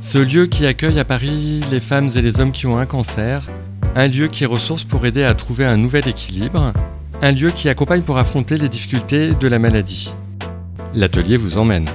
ce lieu qui accueille à Paris les femmes et les hommes qui ont un cancer, un lieu qui est ressource pour aider à trouver un nouvel équilibre, un lieu qui accompagne pour affronter les difficultés de la maladie. L'atelier vous emmène.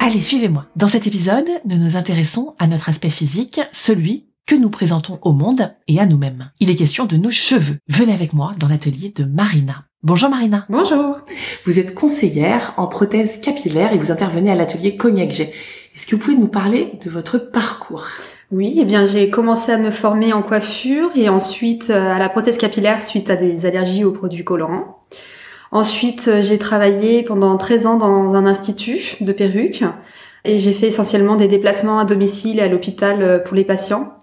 Allez, suivez-moi. Dans cet épisode, nous nous intéressons à notre aspect physique, celui que nous présentons au monde et à nous-mêmes. Il est question de nos cheveux. Venez avec moi dans l'atelier de Marina. Bonjour Marina. Bonjour. Vous êtes conseillère en prothèse capillaire et vous intervenez à l'atelier Cognac G. Est-ce que vous pouvez nous parler de votre parcours? Oui, eh bien j'ai commencé à me former en coiffure et ensuite euh, à la prothèse capillaire suite à des allergies aux produits colorants. Ensuite, euh, j'ai travaillé pendant 13 ans dans un institut de perruques et j'ai fait essentiellement des déplacements à domicile et à l'hôpital euh, pour les patients.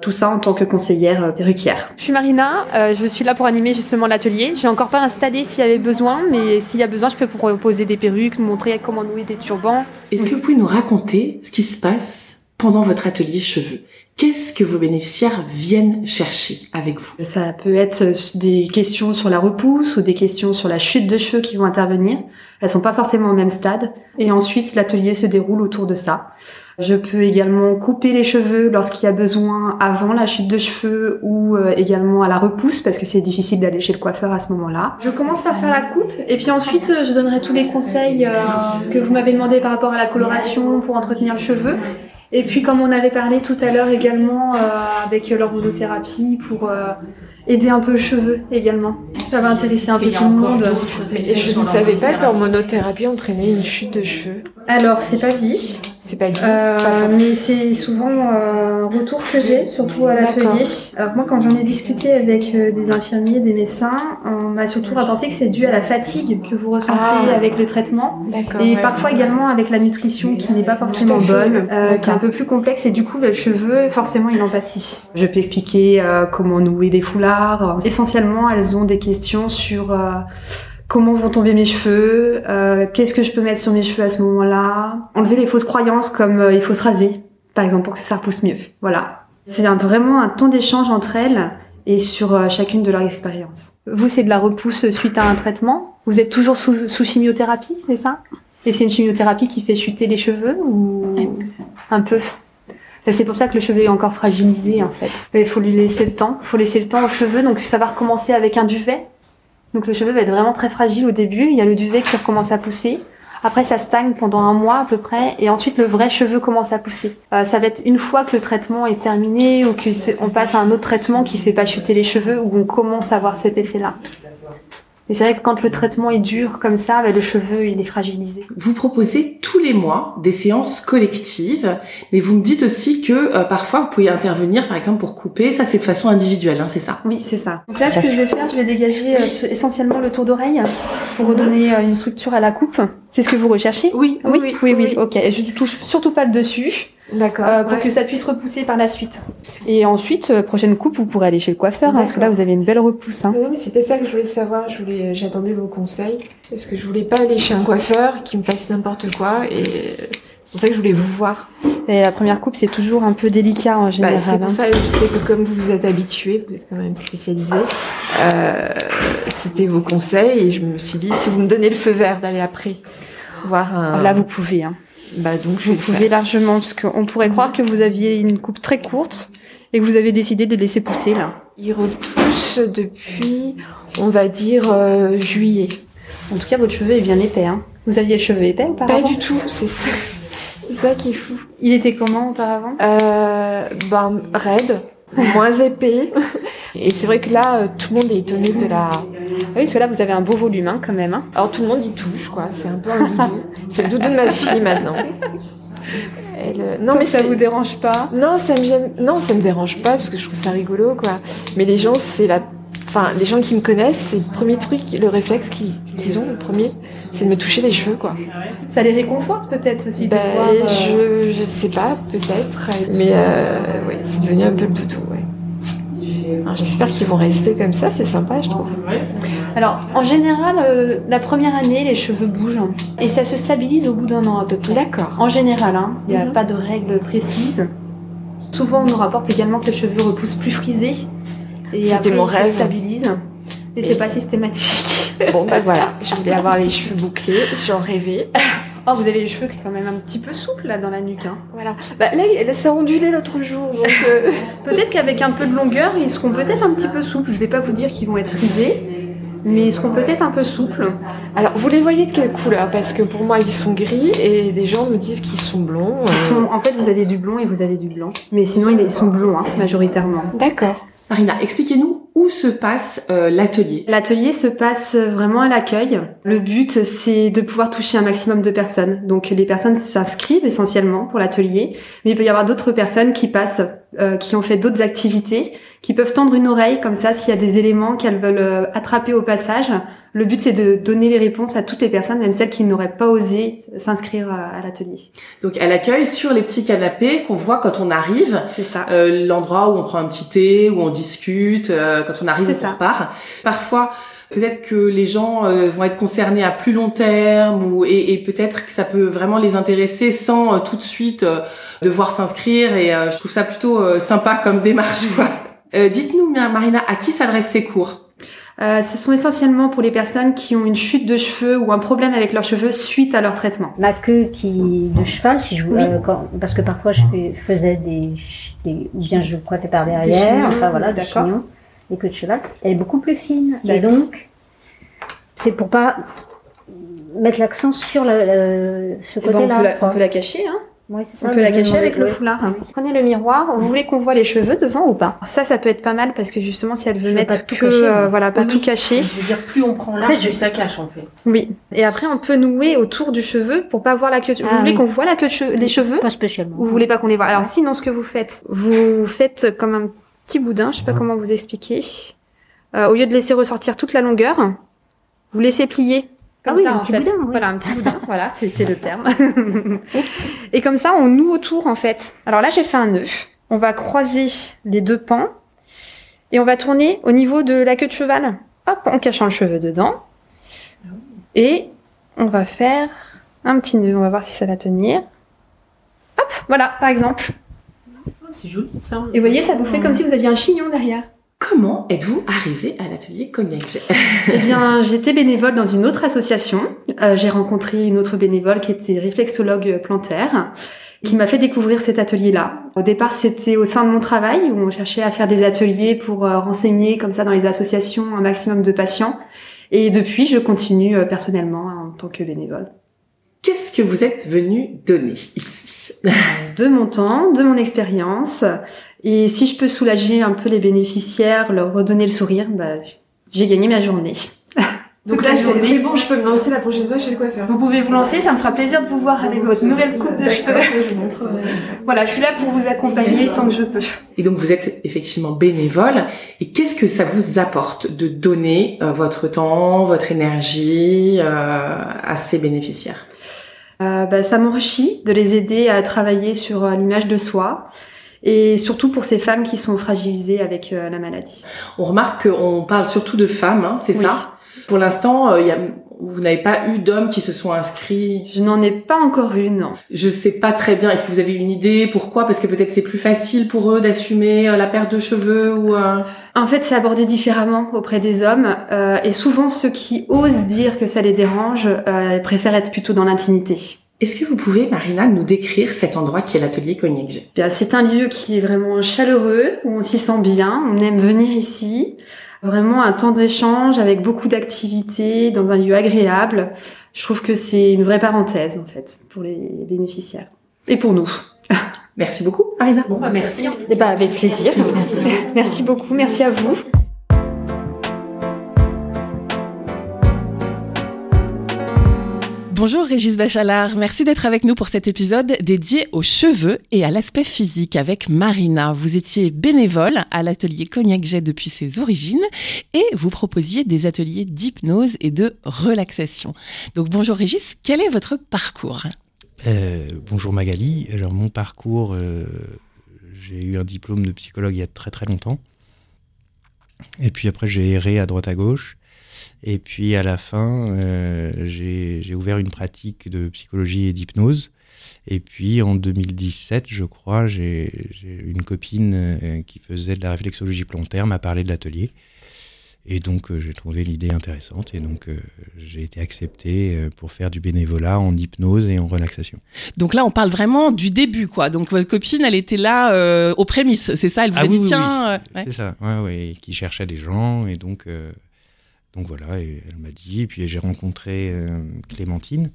Tout ça en tant que conseillère euh, perruquière. Je suis Marina, euh, je suis là pour animer justement l'atelier. J'ai encore pas installé s'il y avait besoin, mais s'il y a besoin, je peux proposer des perruques, montrer comment nouer des turbans. Est-ce que vous pouvez nous raconter ce qui se passe pendant votre atelier cheveux? Qu'est-ce que vos bénéficiaires viennent chercher avec vous? Ça peut être des questions sur la repousse ou des questions sur la chute de cheveux qui vont intervenir. Elles sont pas forcément au même stade. Et ensuite, l'atelier se déroule autour de ça. Je peux également couper les cheveux lorsqu'il y a besoin avant la chute de cheveux ou euh, également à la repousse parce que c'est difficile d'aller chez le coiffeur à ce moment-là. Je commence par faire la coupe et puis ensuite euh, je donnerai tous les conseils euh, que vous m'avez demandé par rapport à la coloration pour entretenir le cheveu. Et puis comme on avait parlé tout à l'heure également avec l'hormonothérapie pour aider un peu le cheveu également. Ça va intéresser un peu tout le monde. Et je ne savais pas que l'hormonothérapie entraînait une chute de cheveux. Alors c'est pas dit. C'est pas dit. Euh, mais c'est souvent un retour que j'ai, surtout à l'atelier. Alors moi, quand j'en ai discuté avec euh, des infirmiers, des médecins, on m'a surtout rapporté que c'est dû à la fatigue que vous ressentez Ah. avec le traitement. D'accord. Et ouais. parfois également avec la nutrition qui n'est pas forcément bonne, euh, qui est un peu plus complexe et du coup le cheveu forcément il en pâtit. Je peux expliquer euh, comment nouer des foulards. Essentiellement elles ont des questions sur euh, comment vont tomber mes cheveux, euh, qu'est-ce que je peux mettre sur mes cheveux à ce moment-là, enlever les fausses croyances comme euh, il faut se raser par exemple pour que ça repousse mieux. Voilà. C'est un- vraiment un temps d'échange entre elles et sur euh, chacune de leurs expériences. Vous, c'est de la repousse suite à un traitement? Vous êtes toujours sous, sous chimiothérapie, c'est ça? Et c'est une chimiothérapie qui fait chuter les cheveux ou un peu? Ben, C'est pour ça que le cheveu est encore fragilisé en fait. Il faut lui laisser le temps. Il faut laisser le temps aux cheveux. Donc ça va recommencer avec un duvet? Donc le cheveu va être vraiment très fragile au début. Il y a le duvet qui recommence à pousser. Après, ça stagne pendant un mois à peu près, et ensuite le vrai cheveu commence à pousser. Euh, ça va être une fois que le traitement est terminé ou qu'on passe à un autre traitement qui fait pas chuter les cheveux, où on commence à avoir cet effet-là. Et c'est vrai que quand le traitement est dur comme ça, ben, le cheveu il est fragilisé. Vous proposez tous les mois des séances collectives, mais vous me dites aussi que euh, parfois vous pouvez intervenir, par exemple pour couper. Ça, c'est de façon individuelle, hein, c'est ça? Oui, c'est ça. Donc là, ce que je vais faire, je vais dégager euh, essentiellement le tour d'oreille pour redonner euh, une structure à la coupe. C'est ce que vous recherchez? Oui, oui, oui, oui, oui. Ok. Et je touche surtout pas le dessus. Euh, pour ouais. que ça puisse repousser par la suite. Et ensuite, euh, prochaine coupe, vous pourrez aller chez le coiffeur hein, parce que là, vous avez une belle repousse. Hein. Oui, mais c'était ça que je voulais savoir. Je voulais, j'attendais vos conseils parce que je voulais pas aller chez un coiffeur qui me fasse n'importe quoi et c'est pour ça que je voulais vous voir. Et la première coupe, c'est toujours un peu délicat en Bah, général. c'est pour hein. ça, je sais que comme vous vous êtes habitué, vous êtes quand même spécialisé, euh, c'était vos conseils et je me suis dit si vous me donnez le feu vert d'aller après voir un. Là, vous pouvez. Hein. Bah donc je Vous vais le pouvez faire. largement, parce qu'on pourrait croire que vous aviez une coupe très courte et que vous avez décidé de les laisser pousser là. Il repousse depuis, on va dire euh, juillet. En tout cas, votre cheveu est bien épais. Hein. Vous aviez les cheveux épais auparavant Pas du tout, c'est ça. C'est ça qui est fou. Il était comment auparavant? Euh, ben, raide. moins épais. Et c'est vrai que là, euh, tout le monde est étonné de la. Ah oui, parce que là, vous avez un beau volume hein, quand même. Hein. Alors tout le monde y touche, quoi. C'est un peu un doudou. c'est le doudou de ma fille maintenant. Elle, euh, non, mais ça vous dérange pas Non, ça me gêne. Non, ça me dérange pas parce que je trouve ça rigolo, quoi. Mais les gens, c'est la. Enfin, les gens qui me connaissent, c'est le premier truc, le réflexe qu'ils ont, le premier, c'est de me toucher les cheveux, quoi. Ça les réconforte peut-être aussi de Bah, voir, euh, je, je sais pas, peut-être. Mais euh, ouais, c'est devenu un peu le doudou, ouais. Alors, J'espère qu'ils vont rester comme ça, c'est sympa, je trouve. Alors, en général, euh, la première année, les cheveux bougent et ça se stabilise au bout d'un an à peu près. D'accord. En général, hein, il n'y a Mhm. pas de règles précises. Souvent, on nous rapporte également que les cheveux repoussent plus frisés et après, mon ils rêve. se stabilisent. Mais c'est pas systématique. Bon, bah voilà, je voulais avoir les cheveux bouclés, j'en rêvais. Oh, vous avez les cheveux qui sont quand même un petit peu souples là dans la nuque. hein. Voilà. Bah, là, elle s'est ondulée l'autre jour, donc. euh, Peut-être qu'avec un peu de longueur, ils seront peut-être un petit peu souples. Je vais pas vous dire qu'ils vont être frisés, mais ils seront peut-être un peu souples. Alors, vous les voyez de quelle couleur? Parce que pour moi, ils sont gris et des gens me disent qu'ils sont blonds. Ils euh, sont- en fait, vous avez du blond et vous avez du blanc. Mais sinon, ils sont blonds, hein, majoritairement. D'accord. Marina, expliquez-nous où se passe euh, l'atelier. L'atelier se passe vraiment à l'accueil. Le but, c'est de pouvoir toucher un maximum de personnes. Donc les personnes s'inscrivent essentiellement pour l'atelier, mais il peut y avoir d'autres personnes qui passent, euh, qui ont fait d'autres activités, qui peuvent tendre une oreille comme ça s'il y a des éléments qu'elles veulent euh, attraper au passage. Le but, c'est de donner les réponses à toutes les personnes, même celles qui n'auraient pas osé s'inscrire à, à l'atelier. Donc à l'accueil sur les petits canapés qu'on voit quand on arrive, C'est ça. euh, l'endroit où on prend un petit thé, où on discute, euh, quand on arrive qu'on ça. repart. Parfois, peut-être que les gens euh, vont être concernés à plus long terme, ou, et, et peut-être que ça peut vraiment les intéresser sans euh, tout de suite euh, devoir s'inscrire. Et euh, je trouve ça plutôt euh, sympa comme démarche. Quoi. Euh, Dites-nous, Marina, à qui s'adressent ces cours? Euh, ce sont essentiellement pour les personnes qui ont une chute de cheveux ou un problème avec leurs cheveux suite à leur traitement. Ma queue qui de cheval, si je Oui. euh, quand- parce que parfois je fais- faisais des, des- ou bien je prêtais par derrière, chignons, enfin voilà, des d'accord. chignons, des queues de cheval. Elle est beaucoup plus fine et donc c'est pour pas mettre l'accent sur la- la- ce Eh ben, côté-là. on, peut la, quoi. on peut la cacher, hein Ouais, c'est ça, On peut la cacher avec le ouais. foulard. Prenez le miroir. Vous voulez qu'on voit les cheveux devant ou pas? Ça, ça peut être pas mal parce que justement, si elle veut Je veux mettre que, cacher, euh, voilà, pas Oui, tout cacher. Je veux dire, plus on prend En large, plus ça cache en fait. Oui. Et après, on peut nouer autour du cheveu pour pas voir la queue. de- Vous Ah voulez oui. qu'on voit la queue de che- les cheveux? Pas spécialement. ou vous voulez pas qu'on les voit? Alors, Ouais. sinon, ce que vous faites, vous faites comme un petit boudin. Je sais pas comment vous expliquer. Euh, au lieu de laisser ressortir toute la longueur, vous laissez plier. Comme Ah oui, ça, un en petit fait. boudin, oui. Voilà, un petit boudin. voilà, c'était le terme. Et comme ça, on noue autour, en fait. Alors là, j'ai fait un nœud. On va croiser les deux pans. Et on va tourner au niveau de la queue de cheval. Hop, en cachant le cheveu dedans. Et on va faire un petit nœud. On va voir si ça va tenir. Hop, voilà, par exemple. C'est joli ça. Et vous voyez, ça vous fait comme si vous aviez un chignon derrière. Comment êtes-vous arrivé à l'atelier Cognac Eh bien, j'étais bénévole dans une autre association. Euh, j'ai rencontré une autre bénévole qui était réflexologue plantaire, qui m'a fait découvrir cet atelier-là. Au départ, c'était au sein de mon travail où on cherchait à faire des ateliers pour euh, renseigner comme ça dans les associations un maximum de patients. Et depuis, je continue euh, personnellement en tant que bénévole. Qu'est-ce que vous êtes venu donner ici? De mon temps, de mon expérience. Et si je peux soulager un peu les bénéficiaires, leur redonner le sourire, bah, j'ai gagné ma journée. Donc là, c'est bon, je peux me lancer la prochaine fois chez le coiffeur. Vous pouvez vous lancer, ça me fera plaisir de vous voir avec votre nouvelle coupe de cheveux. je montre. Voilà, je suis là pour vous accompagner tant que je peux. Et donc vous êtes effectivement bénévole. Et qu'est-ce que ça vous apporte de donner euh, votre temps, votre énergie euh, à ces bénéficiaires? Euh, bah, ça m'enrichit de les aider à travailler sur euh, l'image de soi et surtout pour ces femmes qui sont fragilisées avec euh, la maladie. On remarque qu'on parle surtout de femmes, hein, c'est Oui. ça? Pour l'instant, il y a- vous n'avez pas eu d'hommes qui se sont inscrits? Je n'en ai pas encore eu, non. Je sais pas très bien. Est-ce que vous avez une idée? Pourquoi? Parce que peut-être c'est plus facile pour eux d'assumer euh, la perte de cheveux ou. euh, En fait, c'est abordé différemment auprès des hommes euh, et souvent ceux qui osent dire que ça les dérange euh, préfèrent être plutôt dans l'intimité. Est-ce que vous pouvez, Marina, nous décrire cet endroit qui est l'atelier Cognac G Bien, c'est un lieu qui est vraiment chaleureux, où on s'y sent bien, on aime venir ici. Vraiment un temps d'échange avec beaucoup d'activités dans un lieu agréable. Je trouve que c'est une vraie parenthèse en fait pour les bénéficiaires et pour nous. Merci beaucoup, Marina. Bon, bah merci. Eh ben, avec plaisir. Merci. merci beaucoup. Merci à vous. Bonjour Régis Bachalard, merci d'être avec nous pour cet épisode dédié aux cheveux et à l'aspect physique avec Marina. Vous étiez bénévole à l'atelier Cognac Jet depuis ses origines et vous proposiez des ateliers d'hypnose et de relaxation. Donc bonjour Régis, quel est votre parcours? Euh, Bonjour Magali, alors mon parcours, euh, j'ai eu un diplôme de psychologue il y a très très longtemps. Et puis après j'ai erré à droite à gauche. Et puis à la fin, euh, j'ai ouvert une pratique de psychologie et d'hypnose. Et puis en 2017, je crois, j'ai une copine euh, qui faisait de la réflexologie terme m'a parlé de l'atelier. Et donc euh, j'ai trouvé l'idée intéressante et donc j'ai été accepté pour faire du bénévolat en hypnose et en relaxation. Donc là on parle vraiment du début quoi. Donc votre copine elle était là aux prémices, c'est ça Elle vous ah a dit oui, tiens. Oui. C'est ça, ouais, ouais, qui cherchait des gens et donc donc voilà, et elle m'a dit. Et puis j'ai rencontré euh, Clémentine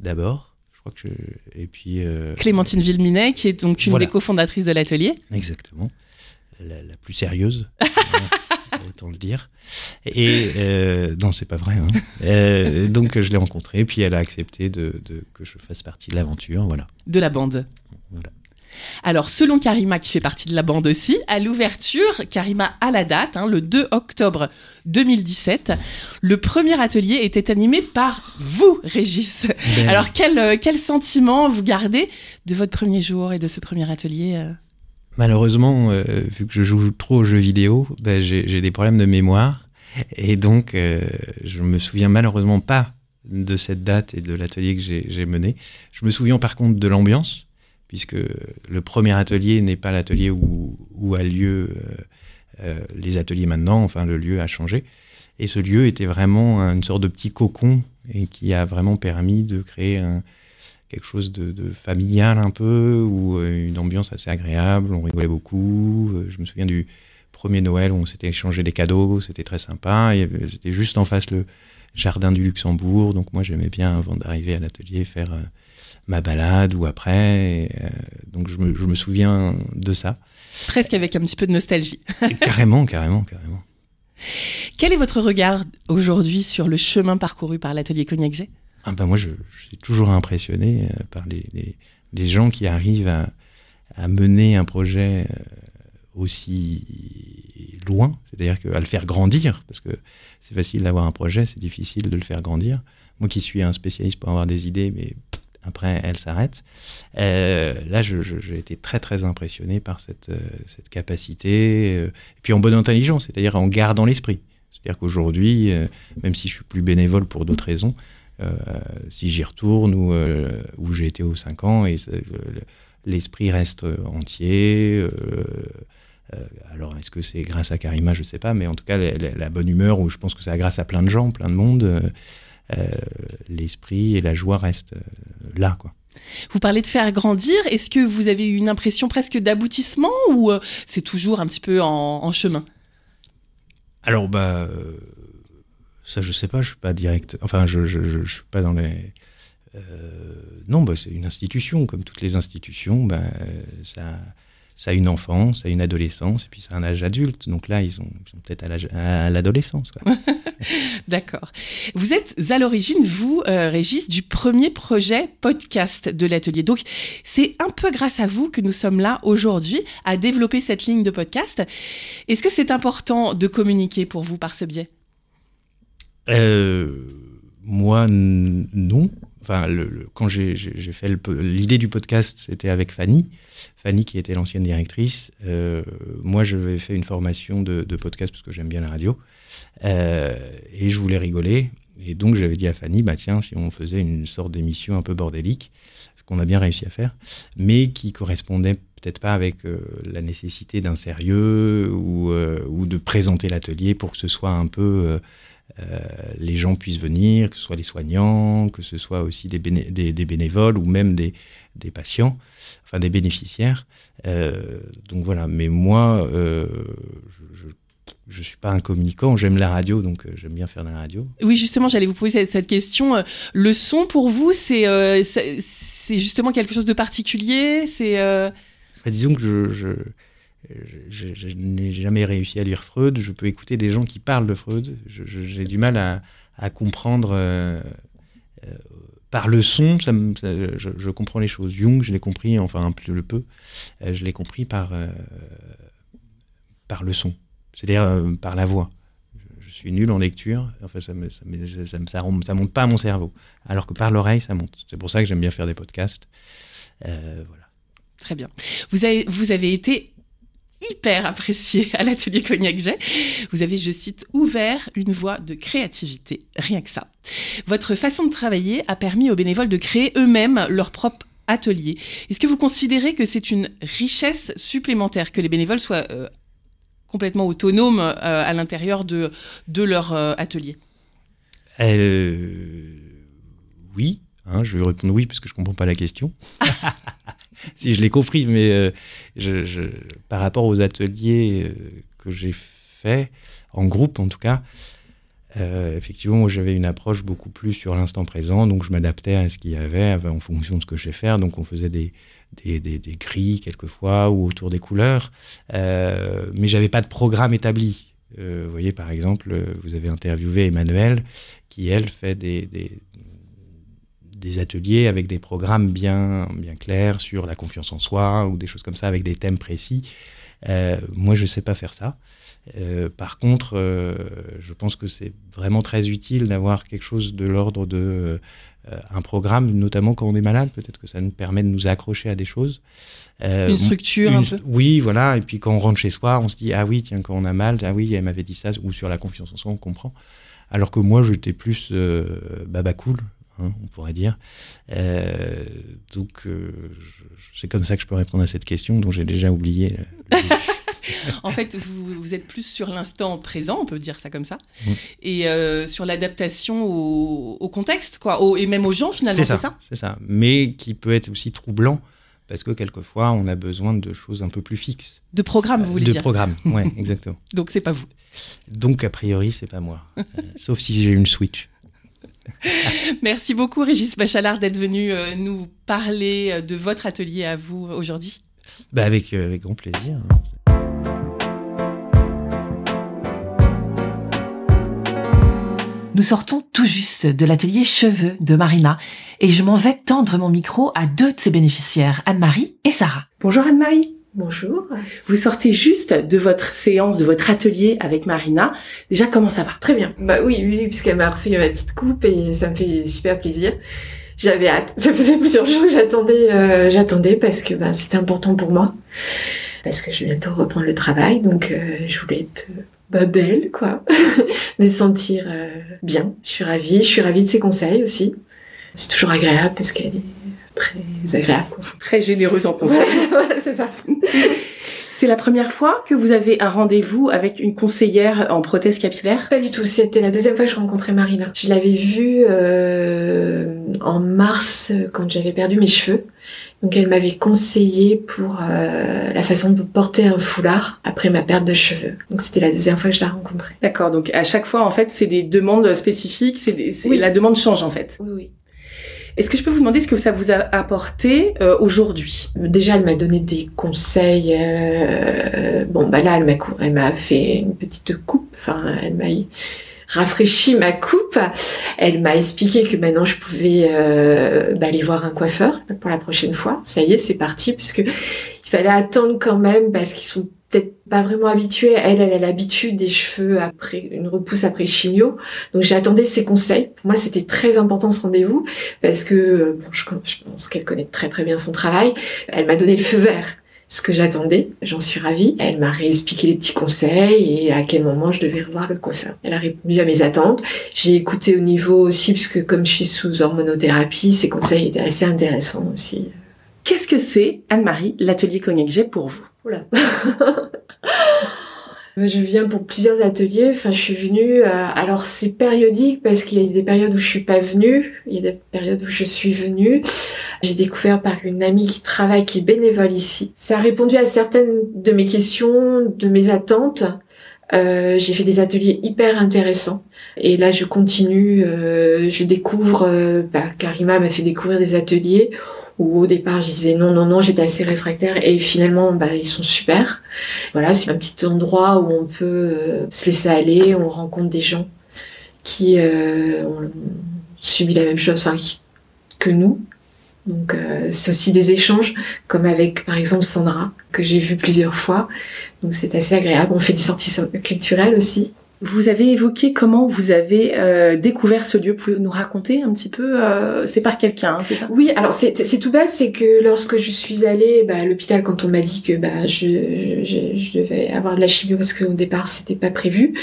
d'abord. Je crois que je... Et puis. Euh, Clémentine Villeminet, qui est donc une Voilà. des cofondatrices de l'atelier. Exactement. La, la plus sérieuse. autant le dire. Et euh, non, c'est pas vrai. Hein. Euh, donc je l'ai rencontrée, puis elle a accepté de, de- que je fasse partie de l'aventure. Voilà. de la bande. Voilà. Alors, selon Karima, qui fait partie de la bande aussi, à l'ouverture, Karima a la date, hein, le 2 octobre 2017, le premier atelier était animé par vous, Régis. Ben, Alors, quel, euh, quel sentiment vous gardez de votre premier jour et de ce premier atelier euh Malheureusement, euh, vu que je joue trop aux jeux vidéo, ben, j'ai des problèmes de mémoire. Et donc, euh, je me souviens malheureusement pas de cette date et de l'atelier que j'ai mené. Je me souviens par contre de l'ambiance, puisque le premier atelier n'est pas l'atelier où, a lieu euh, euh, les ateliers maintenant. Enfin, le lieu a changé. Et ce lieu était vraiment une sorte de petit cocon et qui a vraiment permis de créer quelque chose de, de familial un peu, ou euh, une ambiance assez agréable, on rigolait beaucoup. Je me souviens du premier Noël où on s'était échangé des cadeaux, c'était très sympa. C'était juste en face le jardin du Luxembourg, donc moi j'aimais bien avant d'arriver à l'atelier faire ma balade ou après. Et, euh, donc je me, je me souviens de ça. Presque avec un petit peu de nostalgie. Carrément, carrément, carrément. Quel est votre regard aujourd'hui sur le chemin parcouru par l'atelier Cognac G? Ah ben moi, je, je suis toujours impressionné euh, par les, les, les gens qui arrivent à, à mener un projet euh, aussi loin, c'est-à-dire que- à le faire grandir, parce que c'est facile d'avoir un projet, c'est difficile de le faire grandir. Moi qui suis un spécialiste pour avoir des idées, mais après elles s'arrêtent. Euh, là, j'ai été très très impressionné par cette, euh, cette capacité, euh, et puis en bonne intelligence, c'est-à-dire en gardant l'esprit. C'est-à-dire qu'aujourd'hui, même si je suis plus bénévole pour d'autres raisons, si j'y retourne ou où j'ai été aux 5 ans, l'esprit reste entier. alors, est-ce que c'est grâce à Karima Je sais pas, mais en tout cas, la, bonne humeur, ou je pense que c'est grâce à plein de gens, plein de monde, l'esprit et la joie restent euh, là, quoi. Vous parlez de faire grandir. Est-ce que vous avez eu une impression presque d'aboutissement ou euh, c'est toujours un petit peu en, en chemin? Alors, bah, euh, ça, je sais pas, je suis pas direct. Enfin, je, je, je, je suis pas dans les. euh, non, bah, c'est une institution, comme toutes les institutions. Bah, euh, ça, ça a une enfance, ça a une adolescence, et puis ça a un âge adulte. Donc là, ils sont, ils sont peut-être à l'adolescence. D'accord. Vous êtes à l'origine, vous, euh, Régis, du premier projet podcast de l'atelier. Donc, c'est un peu grâce à vous que nous sommes là aujourd'hui à développer cette ligne de podcast. Est-ce que c'est important de communiquer pour vous par ce biais? Euh, moi, non. Enfin, quand j'ai fait l'idée du podcast, c'était avec Fanny. Fanny, qui était l'ancienne directrice. Euh, moi, j'avais fait une formation de, podcast parce que j'aime bien la radio. Euh, et je voulais rigoler. Et donc, j'avais dit à Fanny, bah tiens, si on faisait une sorte d'émission un peu bordélique, ce qu'on a bien réussi à faire, mais qui correspondait peut-être pas avec euh, la nécessité d'un sérieux ou, de présenter l'atelier pour que ce soit un peu les gens puissent venir, que ce soit les soignants, que ce soit aussi des, béné- des, des bénévoles ou même des, des patients, enfin des bénéficiaires. Euh, donc voilà, mais moi, euh, je, je je suis pas un communicant, j'aime la radio, donc euh, j'aime bien faire de la radio. Oui, justement, j'allais vous poser cette, cette question. Euh, Le son, pour vous, c'est euh, justement quelque chose de particulier? C'est euh, Enfin, disons que je, je, je, n'ai jamais réussi à lire Freud. Je peux écouter des gens qui parlent de Freud. J'ai du mal à, comprendre euh, euh, par le son. Je, comprends les choses. Jung, je l'ai compris, enfin un peu le peu. Euh, je l'ai compris par par le son, c'est-à-dire par la voix. Je, suis nul en lecture. Enfin, ça me monte pas à mon cerveau, alors que par l'oreille, ça monte. C'est pour ça que j'aime bien faire des podcasts. voilà. Très bien. Vous avez été hyper apprécié à l'atelier Cognac Jet. Vous avez, je cite, ouvert une voie de créativité, rien que ça. Votre façon de travailler a permis aux bénévoles de créer eux-mêmes leur propre atelier. Est-ce que vous considérez que c'est une richesse supplémentaire que les bénévoles soient euh, complètement autonomes euh, à l'intérieur de, de leur euh, atelier? Oui, hein, je vais répondre oui parce que je comprends pas la question. si je l'ai compris, mais euh, par rapport aux ateliers euh, que j'ai faits, en groupe en tout cas, euh, effectivement, j'avais une approche beaucoup plus sur l'instant présent, donc je m'adaptais à ce qu'il y avait en fonction de ce que je sais faire. Donc on faisait des, des, des, des grilles quelquefois ou autour des couleurs, euh, mais j'avais pas de programme établi. Vous voyez, par exemple, vous avez interviewé Emmanuel, qui elle fait des, des, des ateliers avec des programmes bien, bien clairs sur la confiance en soi ou des choses comme ça avec des thèmes précis. Euh, moi, je ne sais pas faire ça. Euh, par contre, euh, je pense que c'est vraiment très utile d'avoir quelque chose de l'ordre de un programme, notamment quand on est malade. Peut-être que ça nous permet de nous accrocher à des choses. Une structure une, un peu? Oui, voilà. Et puis quand on rentre chez soi, on se dit ah oui, tiens, quand on a mal, ah oui, elle m'avait dit ça, ou sur la confiance en soi, on comprend. Alors que moi, j'étais plus baba cool, Hein, on pourrait dire. Euh, donc, euh, c'est comme ça que je peux répondre à cette question dont j'ai déjà oublié. en fait, vous, vous, êtes plus sur l'instant présent, on peut dire ça comme ça, mmh. et euh, sur l'adaptation au, au, contexte, quoi, au, et même aux gens finalement, c'est ça C'est ça, mais qui peut être aussi troublant. Parce que quelquefois, on a besoin de choses un peu plus fixes. De programmes, vous voulez de dire? De programmes, ouais, exactement. Donc, c'est pas vous. Donc, a priori, c'est pas moi. sauf si j'ai une Switch. Merci beaucoup Régis Bachalard d'être venu euh, nous parler euh, de votre atelier à vous aujourd'hui. Bah avec, euh, avec grand plaisir. Nous sortons tout juste de l'atelier cheveux de Marina et je m'en vais tendre mon micro à deux de ses bénéficiaires, Anne-Marie et Sarah. Bonjour Anne-Marie. Bonjour. Vous sortez juste de votre séance, de votre atelier avec Marina. Déjà, comment ça va? Très bien. Bah oui, oui, puisqu'elle m'a refait ma petite coupe et ça me fait super plaisir. J'avais hâte. Ça faisait plusieurs jours que j'attendais, euh, j'attendais parce que bah, c'était important pour moi. Parce que je vais bientôt reprendre le travail, donc euh, je voulais être bah, belle, quoi. Me sentir euh, bien. Je suis ravie. Je suis ravie de ses conseils aussi. C'est toujours agréable parce qu'elle est très agréable. Très généreuse en conseil. Ouais, c'est ça. C'est la première fois que vous avez un rendez-vous avec une conseillère en prothèse capillaire? Pas du tout. C'était la deuxième fois que je rencontrais Marina. Je l'avais vue euh, en mars quand j'avais perdu mes cheveux. Donc elle m'avait conseillé pour euh, la façon de porter un foulard après ma perte de cheveux. Donc c'était la deuxième fois que je la rencontrais. D'accord. Donc à chaque fois en fait c'est des demandes spécifiques. C'est oui. la demande change en fait. Oui oui. Est-ce que je peux vous demander ce que ça vous a apporté euh, aujourd'hui? Déjà, elle m'a donné des conseils. Euh, bon, bah là, elle m'a elle m'a fait une petite coupe. Enfin, elle m'a rafraîchi ma coupe. Elle m'a expliqué que maintenant je pouvais euh, bah, aller voir un coiffeur pour la prochaine fois. Ça y est, c'est parti puisque il fallait attendre quand même parce qu'ils sont peut-être pas vraiment habituée. Elle, elle a l'habitude des cheveux après une repousse après chimio. Donc j'ai attendu ses conseils. Pour moi, c'était très important ce rendez-vous parce que bon, je, pense qu'elle connaît très très bien son travail. Elle m'a donné le feu vert. Ce que j'attendais, j'en suis ravie. Elle m'a réexpliqué les petits conseils et à quel moment je devais revoir le coiffeur. Elle a répondu à mes attentes. J'ai écouté au niveau aussi, puisque comme je suis sous hormonothérapie, ses conseils étaient assez intéressants aussi. Qu'est-ce que c'est, Anne-Marie, l'atelier Cognac Jet pour vous? Oula. je viens pour plusieurs ateliers. Enfin, je suis venue. Euh, alors, c'est périodique parce qu'il y a des périodes où je suis pas venue. Il y a des périodes où je suis venue. J'ai découvert par une amie qui travaille, qui est bénévole ici. Ça a répondu à certaines de mes questions, de mes attentes. Euh, j'ai fait des ateliers hyper intéressants. Et là, je continue. Euh, je découvre. bah, Karima m'a fait découvrir des ateliers où au départ je disais non, non, non, j'étais assez réfractaire et finalement bah, ils sont super. Voilà, c'est un petit endroit où on peut euh, se laisser aller, on rencontre des gens qui euh, ont subi la même chose que nous. Donc euh, c'est aussi des échanges, comme avec par exemple Sandra, que j'ai vu plusieurs fois. Donc c'est assez agréable. On fait des sorties culturelles aussi. Vous avez évoqué comment vous avez euh, découvert ce lieu. Pouvez nous raconter un petit peu euh, C'est par quelqu'un, hein, c'est ça? Oui, alors c'est tout bête, c'est que lorsque je suis allée bah, à l'hôpital, quand on m'a dit que bah, je, je, je, devais avoir de la chimio parce qu'au départ c'était pas prévu,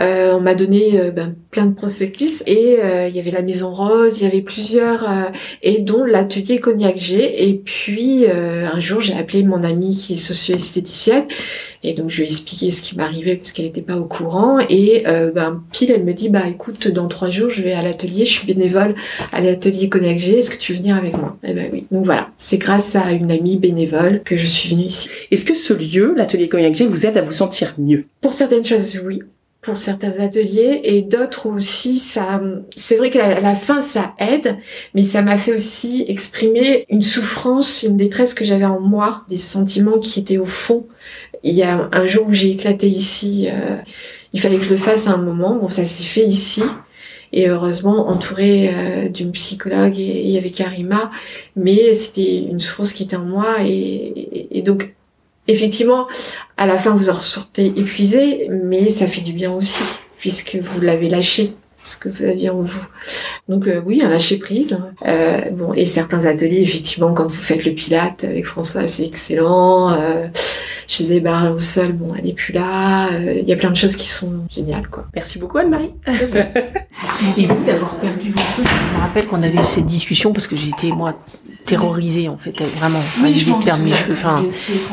euh, on m'a donné euh, bah, plein de prospectus et euh, il y avait la Maison Rose, il y avait plusieurs et dont l'atelier Cognac G. Et puis un jour j'ai appelé mon amie qui est socio-esthéticienne et donc je lui ai expliqué ce qui m'arrivait parce qu'elle n'était pas au courant. Et euh, ben, pile, elle me dit, bah écoute, dans trois jours, je vais à l'atelier, je suis bénévole à l'atelier Cognac G, est-ce que tu veux venir avec moi? Eh ben oui. Donc voilà, c'est grâce à une amie bénévole que je suis venue ici. Est-ce que ce lieu, l'atelier Cognac G, vous aide à vous sentir mieux? Pour certaines choses, oui. Pour certains ateliers. Et d'autres aussi ça c'est vrai qu'à la fin ça aide. Mais ça m'a fait aussi exprimer une souffrance une détresse que j'avais en moi. Des sentiments qui étaient au fond il y a un jour où j'ai éclaté ici, euh, il fallait que je le fasse à un moment. Bon, ça s'est fait ici. Et heureusement, entourée euh, d'une psychologue, et y avait Karima. Mais c'était une souffrance qui était en moi. Et, donc, effectivement, à la fin, vous en ressortez épuisé, mais ça fait du bien aussi, puisque vous l'avez lâché ce que vous aviez en vous. Donc euh, oui, un lâcher prise. Euh, bon, et certains ateliers, effectivement, quand vous faites le pilate avec François, c'est excellent. Euh, je disais, bah, au sol, bon, elle est plus là. Euh, il y a plein de choses qui sont géniales, quoi. Merci beaucoup, Anne-Marie. Et vous, d'avoir perdu vos cheveux, je me rappelle qu'on avait eu cette discussion parce que j'étais, moi, terrorisée, en fait, vraiment. Oui, je de perdre mes cheveux. Enfin,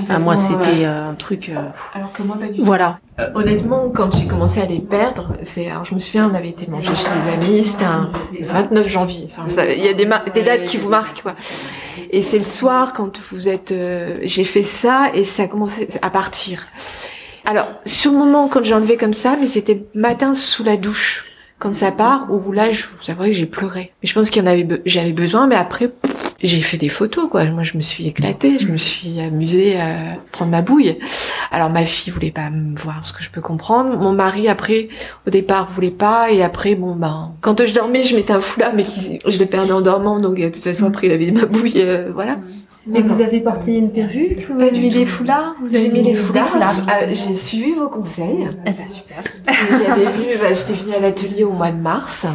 à moi, c'était euh, un truc. Euh, alors que moi, pas du tout. Voilà. Honnêtement, quand j'ai commencé à les perdre, c'est, alors je me souviens, on avait été manger chez les amis, c'était un 29 janvier. Enfin, il y a des, des dates qui vous marquent, quoi. Et c'est le soir quand vous êtes, j'ai fait ça et ça a commencé à partir. Alors, sur le moment, quand j'ai enlevé comme ça, mais c'était matin sous la douche, quand ça part, où là, je vous avouerai que j'ai pleuré. Mais je pense qu'il y en avait, j'avais besoin, mais après, j'ai fait des photos, quoi. Moi, je me suis éclatée, je me suis amusée à prendre ma bouille. Alors, ma fille voulait pas me voir, ce que je peux comprendre. Mon mari, après, au départ, voulait pas, et après, bon, ben, quand je dormais, je mettais un foulard, mais je le perdais en dormant, donc, de toute façon, après, il avait ma bouille, euh, voilà. Et vous avez porté une perruque Vous avez mis des foulards Vous avez mis des foulards, euh, J'ai suivi vos conseils. Eh ben super. J'avais vu, bah, j'étais venue à l'atelier au mois de mars.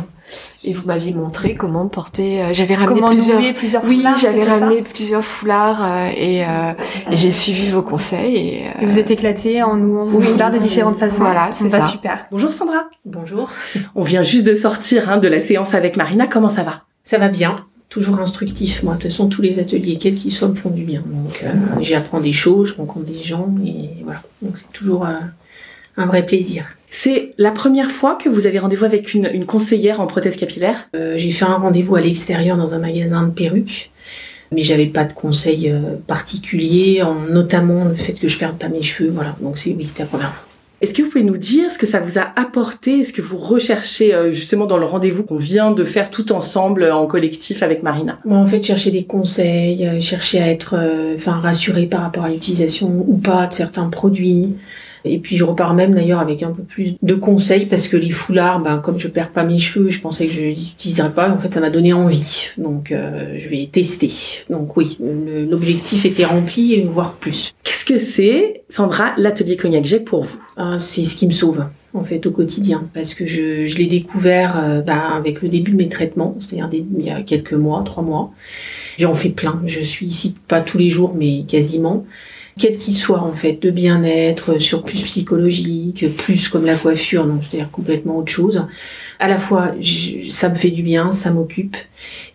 Et vous m'aviez montré comment porter. Euh, j'avais ramené comment plusieurs. plusieurs oui, j'avais ramené plusieurs foulards euh, et, euh, et j'ai suivi vos conseils. Et, euh, et vous êtes éclaté en nouant vos foulards de différentes façons. Voilà, c'est va ça. super. Bonjour Sandra. Bonjour. On vient juste de sortir hein, de la séance avec Marina. Comment ça va? Ça va bien toujours instructif. Moi, de toute façon, tous les ateliers, quels qu'ils soient, me font du bien. Donc, euh, j'apprends des choses, je rencontre des gens, et voilà. Donc, c'est toujours euh, un vrai plaisir. C'est la première fois que vous avez rendez-vous avec une, une conseillère en prothèse capillaire? Euh, J'ai fait un rendez-vous à l'extérieur dans un magasin de perruques, mais j'avais pas de conseils particuliers, en, notamment le fait que je perde pas mes cheveux. Voilà. Donc, c'est oui, c'était la première fois. Est-ce que vous pouvez nous dire ce que ça vous a apporté? Est-ce que vous recherchez justement dans le rendez-vous qu'on vient de faire tout ensemble en collectif avec Marina? Moi, en fait, chercher des conseils, chercher à être, enfin, rassurée par rapport à l'utilisation ou pas de certains produits. Et puis je repars même d'ailleurs avec un peu plus de conseils parce que les foulards, ben, comme je perds pas mes cheveux, je pensais que je les utiliserais pas. En fait, ça m'a donné envie. Donc euh, je vais tester. Donc oui, l'objectif était rempli, voire plus. Qu'est-ce que c'est, Sandra, l'atelier cognac G pour vous? Ah, C'est ce qui me sauve en fait au quotidien parce que je, je l'ai découvert euh, ben, avec le début de mes traitements, c'est-à-dire il y a quelques mois, trois mois. J'en fais plein. Je suis ici pas tous les jours, mais quasiment quel qu'il soit en fait, de bien-être, sur plus psychologique, plus comme la coiffure, donc c'est-à-dire complètement autre chose. À la fois, ça me fait du bien, ça m'occupe,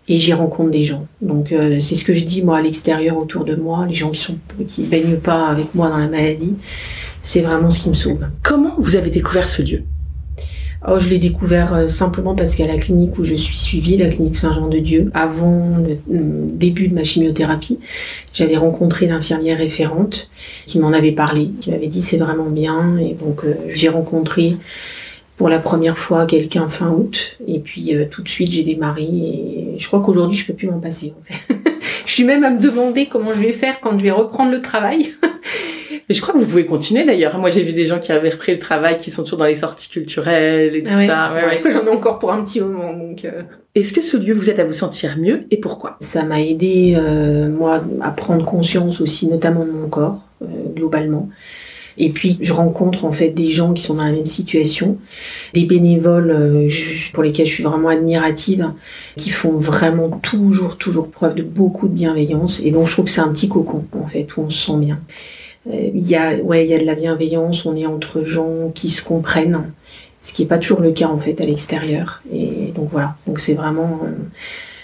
et j'y rencontre des gens. Donc euh, c'est ce que je dis moi à l'extérieur autour de moi, les gens qui sont qui baignent pas avec moi dans la maladie, c'est vraiment ce qui me sauve. Comment vous avez découvert ce lieu? Oh, je l'ai découvert euh, simplement parce qu'à la clinique où je suis suivie, la clinique Saint-Jean-de-Dieu, avant le début de ma chimiothérapie, j'avais rencontré l'infirmière référente qui m'en avait parlé, qui m'avait dit c'est vraiment bien. Et donc euh, j'ai rencontré pour la première fois quelqu'un fin août. Et puis euh, tout de suite j'ai démarré. Et je crois qu'aujourd'hui je peux plus m'en passer. En fait. Je suis même à me demander comment je vais faire quand je vais reprendre le travail. Mais je crois que vous pouvez continuer d'ailleurs. Moi, j'ai vu des gens qui avaient repris le travail, qui sont toujours dans les sorties culturelles et tout Ouais, ça. ouais, ouais. J'en ai encore pour un petit moment, donc. euh. Est-ce que ce lieu vous aide à vous sentir mieux et pourquoi? Ça m'a aidé, euh, moi, à prendre conscience aussi, notamment de mon corps, euh, globalement. Et puis, je rencontre en fait des gens qui sont dans la même situation, des bénévoles euh, pour lesquels je suis vraiment admirative, qui font vraiment toujours, toujours preuve de beaucoup de bienveillance. Et donc, je trouve que c'est un petit cocon, en fait, où on se sent bien. Euh, Il y a, ouais, il y a de la bienveillance, on est entre gens qui se comprennent, ce qui n'est pas toujours le cas, en fait, à l'extérieur. Et donc, voilà. Donc, c'est vraiment, euh,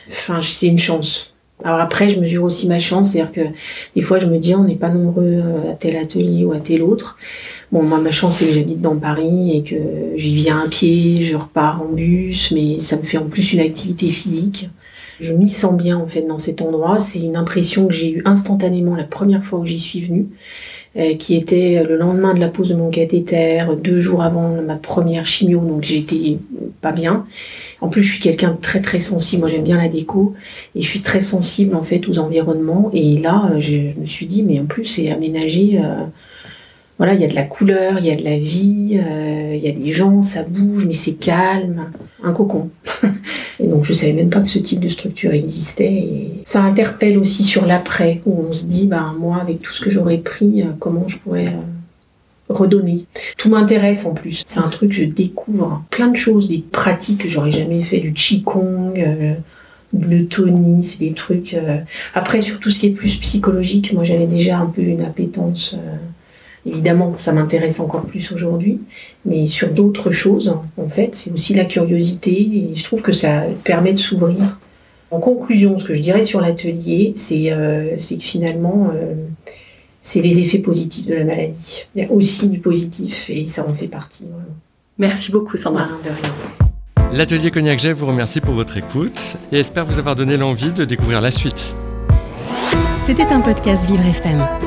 enfin, c'est une chance. Alors après, je mesure aussi ma chance, c'est-à-dire que des fois, je me dis, on n'est pas nombreux euh, à tel atelier ou à tel autre. Bon, moi, ma chance, c'est que j'habite dans Paris et que j'y viens à pied, je repars en bus, mais ça me fait en plus une activité physique. Je m'y sens bien, en fait, dans cet endroit. C'est une impression que j'ai eue instantanément la première fois où j'y suis venue, euh, qui était le lendemain de la pose de mon cathéter, deux jours avant ma première chimio, donc j'étais pas bien. En plus, je suis quelqu'un de très très sensible. Moi, j'aime bien la déco et je suis très sensible en fait aux environnements. Et là, euh, je, me suis dit, mais en plus, c'est aménagé. euh, voilà, il y a de la couleur, il y a de la vie, euh, il y a des gens, ça bouge, mais c'est calme, un cocon. et donc, je savais même pas que ce type de structure existait. Ça interpelle aussi sur l'après, où on se dit, bah moi, avec tout ce que j'aurais pris, euh, comment je pourrais euh, redonner. Tout m'intéresse en plus. C'est un truc, je découvre plein de choses, des pratiques que j'aurais jamais fait, du qigong, euh, le Tony, c'est des trucs. Après, sur tout ce qui est plus psychologique, moi j'avais déjà un peu une appétence. Évidemment, ça m'intéresse encore plus aujourd'hui, mais sur d'autres choses, en fait, c'est aussi la curiosité et je trouve que ça permet de s'ouvrir. En conclusion, ce que je dirais sur l'atelier, c'est euh, que finalement, euh, c'est les effets positifs de la maladie. Il y a aussi du positif et ça en fait partie. vraiment. Merci beaucoup, Sandra. De rien. L'atelier Cognac Jet vous remercie pour votre écoute et espère vous avoir donné l'envie de découvrir la suite. C'était un podcast Vivre FM.